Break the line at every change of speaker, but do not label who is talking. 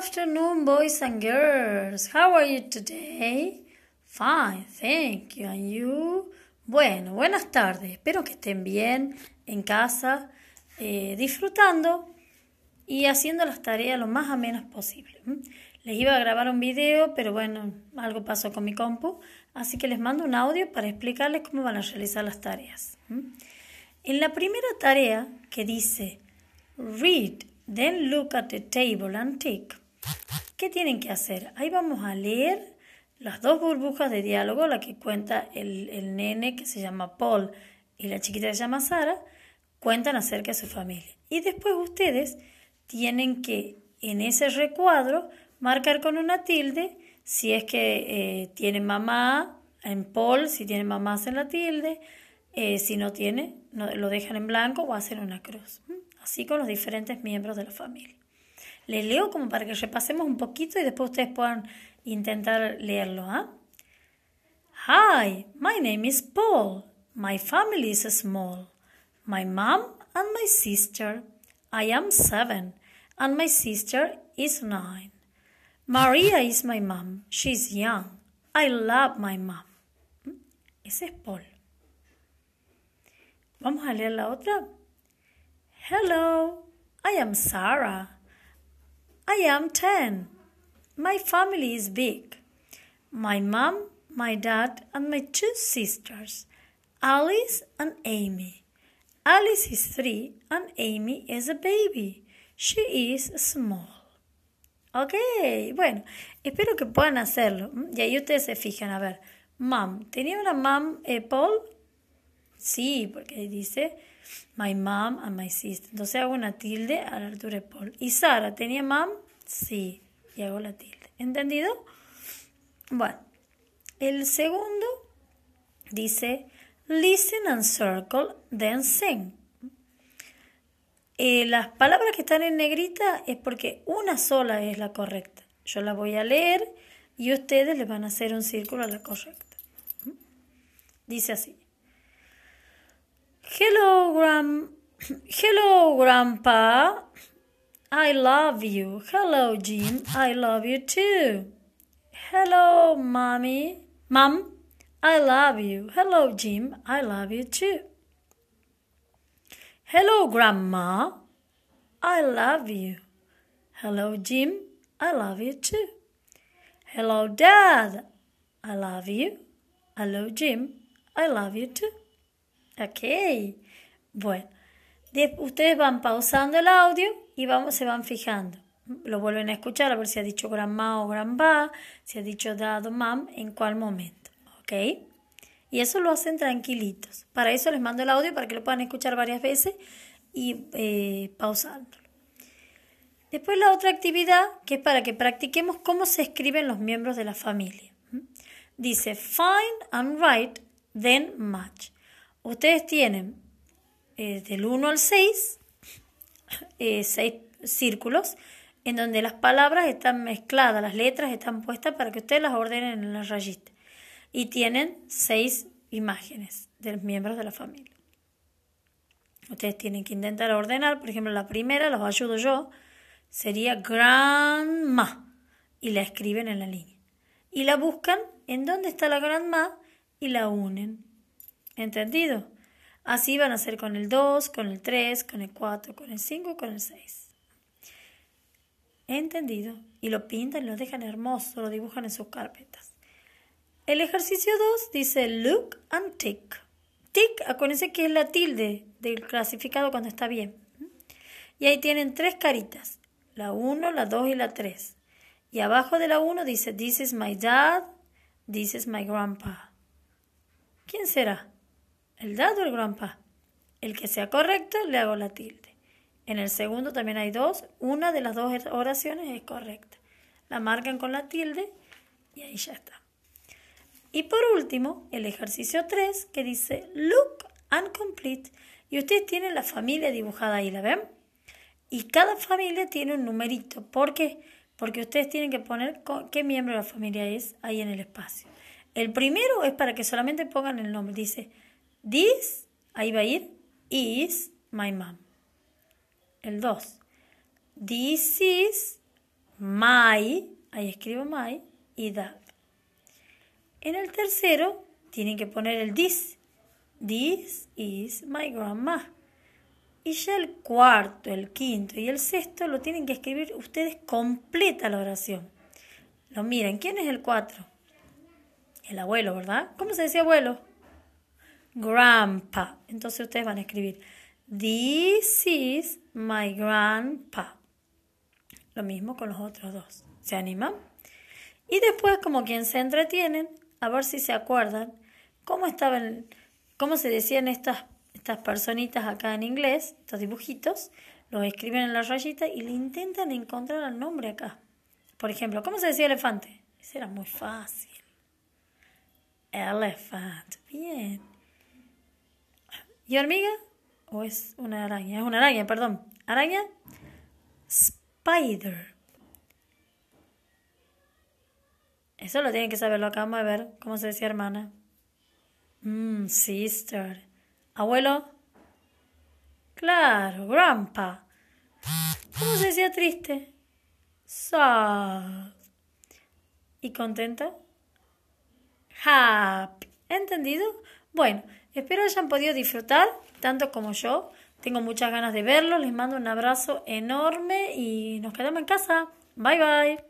afternoon, boys and girls. How are you today? Fine, thank you. And you? Bueno, buenas tardes. Espero que estén bien en casa, eh, disfrutando y haciendo las tareas lo más amenas posible. Les iba a grabar un video, pero bueno, algo pasó con mi compu, así que les mando un audio para explicarles cómo van a realizar las tareas. En la primera tarea que dice Read, then look at the table and tick. ¿Qué tienen que hacer? Ahí vamos a leer las dos burbujas de diálogo, la que cuenta el, el nene que se llama Paul y la chiquita que se llama Sara, cuentan acerca de su familia. Y después ustedes tienen que en ese recuadro marcar con una tilde si es que eh, tiene mamá en Paul, si tiene mamá hacen la tilde, eh, si no tiene, lo dejan en blanco o hacen una cruz. Así con los diferentes miembros de la familia. Les leo como para que repasemos un poquito y después ustedes puedan intentar leerlo. ¿ah? Hi, my name is Paul. My family is small. My mom and my sister. I am seven and my sister is nine. Maria is my mom. She's young. I love my mom. Ese es Paul. Vamos a leer la otra. Hello, I am Sarah. I am 10. My family is big. My mom, my dad, and my two sisters, Alice and Amy. Alice is three and Amy is a baby. She is small. Ok, bueno, espero que puedan hacerlo. Y ahí ustedes se fijan, a ver, mom, ¿tenía una mom eh, Paul? Sí, porque dice my mom and my sister. Entonces hago una tilde a la altura de Paul. ¿Y Sara tenía mom? Sí, y hago la tilde. ¿Entendido? Bueno, el segundo dice listen and circle, then sing. Eh, las palabras que están en negrita es porque una sola es la correcta. Yo la voy a leer y ustedes le van a hacer un círculo a la correcta. Dice así. Hello, Gram Hello, Grandpa. I love you. Hello, Jim. I love you too. Hello, Mommy. Mom, I love you. Hello, Jim. I love you too. Hello, Grandma. I love you. Hello, Jim. I love you too. Hello, Dad. I love you. Hello, Jim. I love you too. Ok. Bueno, ustedes van pausando el audio y vamos, se van fijando. Lo vuelven a escuchar a ver si ha dicho grandma o grandpa, si ha dicho dad o mam, en cuál momento. ¿Ok? Y eso lo hacen tranquilitos. Para eso les mando el audio para que lo puedan escuchar varias veces y eh, pausándolo. Después la otra actividad que es para que practiquemos cómo se escriben los miembros de la familia. Dice find and write, then match. Ustedes tienen eh, del 1 al 6, eh, 6 círculos en donde las palabras están mezcladas, las letras están puestas para que ustedes las ordenen en la rayita y tienen seis imágenes de los miembros de la familia. Ustedes tienen que intentar ordenar, por ejemplo, la primera, los ayudo yo, sería grandma y la escriben en la línea. Y la buscan en dónde está la grandma y la unen. ¿Entendido? Así van a hacer con el 2, con el 3, con el 4, con el 5, con el 6. ¿Entendido? Y lo pintan y lo dejan hermoso, lo dibujan en sus carpetas. El ejercicio 2 dice look and tick. Tick, acuérdense que es la tilde del clasificado cuando está bien. Y ahí tienen tres caritas, la 1, la 2 y la 3. Y abajo de la 1 dice This is my dad, this is my grandpa. ¿Quién será? ¿El dad o el grandpa? El que sea correcto le hago la tilde. En el segundo también hay dos. Una de las dos oraciones es correcta. La marcan con la tilde y ahí ya está. Y por último, el ejercicio 3 que dice Look and complete. Y ustedes tienen la familia dibujada ahí, ¿la ven? Y cada familia tiene un numerito. ¿Por qué? Porque ustedes tienen que poner qué miembro de la familia es ahí en el espacio. El primero es para que solamente pongan el nombre. Dice, this, ahí va a ir, is my mom. El 2, this is my, ahí escribo my, y that. En el tercero tienen que poner el this. This is my grandma. Y ya el cuarto, el quinto y el sexto lo tienen que escribir ustedes completa la oración. Lo miren, ¿quién es el cuatro? El abuelo, ¿verdad? ¿Cómo se decía abuelo? Grandpa. Entonces ustedes van a escribir This is my grandpa. Lo mismo con los otros dos. ¿Se animan? Y después, como quien se entretienen, a ver si se acuerdan cómo estaban, cómo se decían estas, estas personitas acá en inglés, estos dibujitos, los escriben en la rayita y le intentan encontrar el nombre acá. Por ejemplo, ¿cómo se decía elefante? Eso era muy fácil. Elephant. Bien. ¿Y hormiga? ¿O es una araña? Es una araña, perdón. ¿Araña? Spider. Eso lo tienen que saberlo acá. Vamos a ver cómo se decía hermana. Mmm, sister. ¿Abuelo? Claro, grandpa. ¿Cómo se decía triste? Sad. ¿Y contenta? Happy. ¿Entendido? Bueno, espero hayan podido disfrutar tanto como yo. Tengo muchas ganas de verlo. Les mando un abrazo enorme y nos quedamos en casa. Bye bye.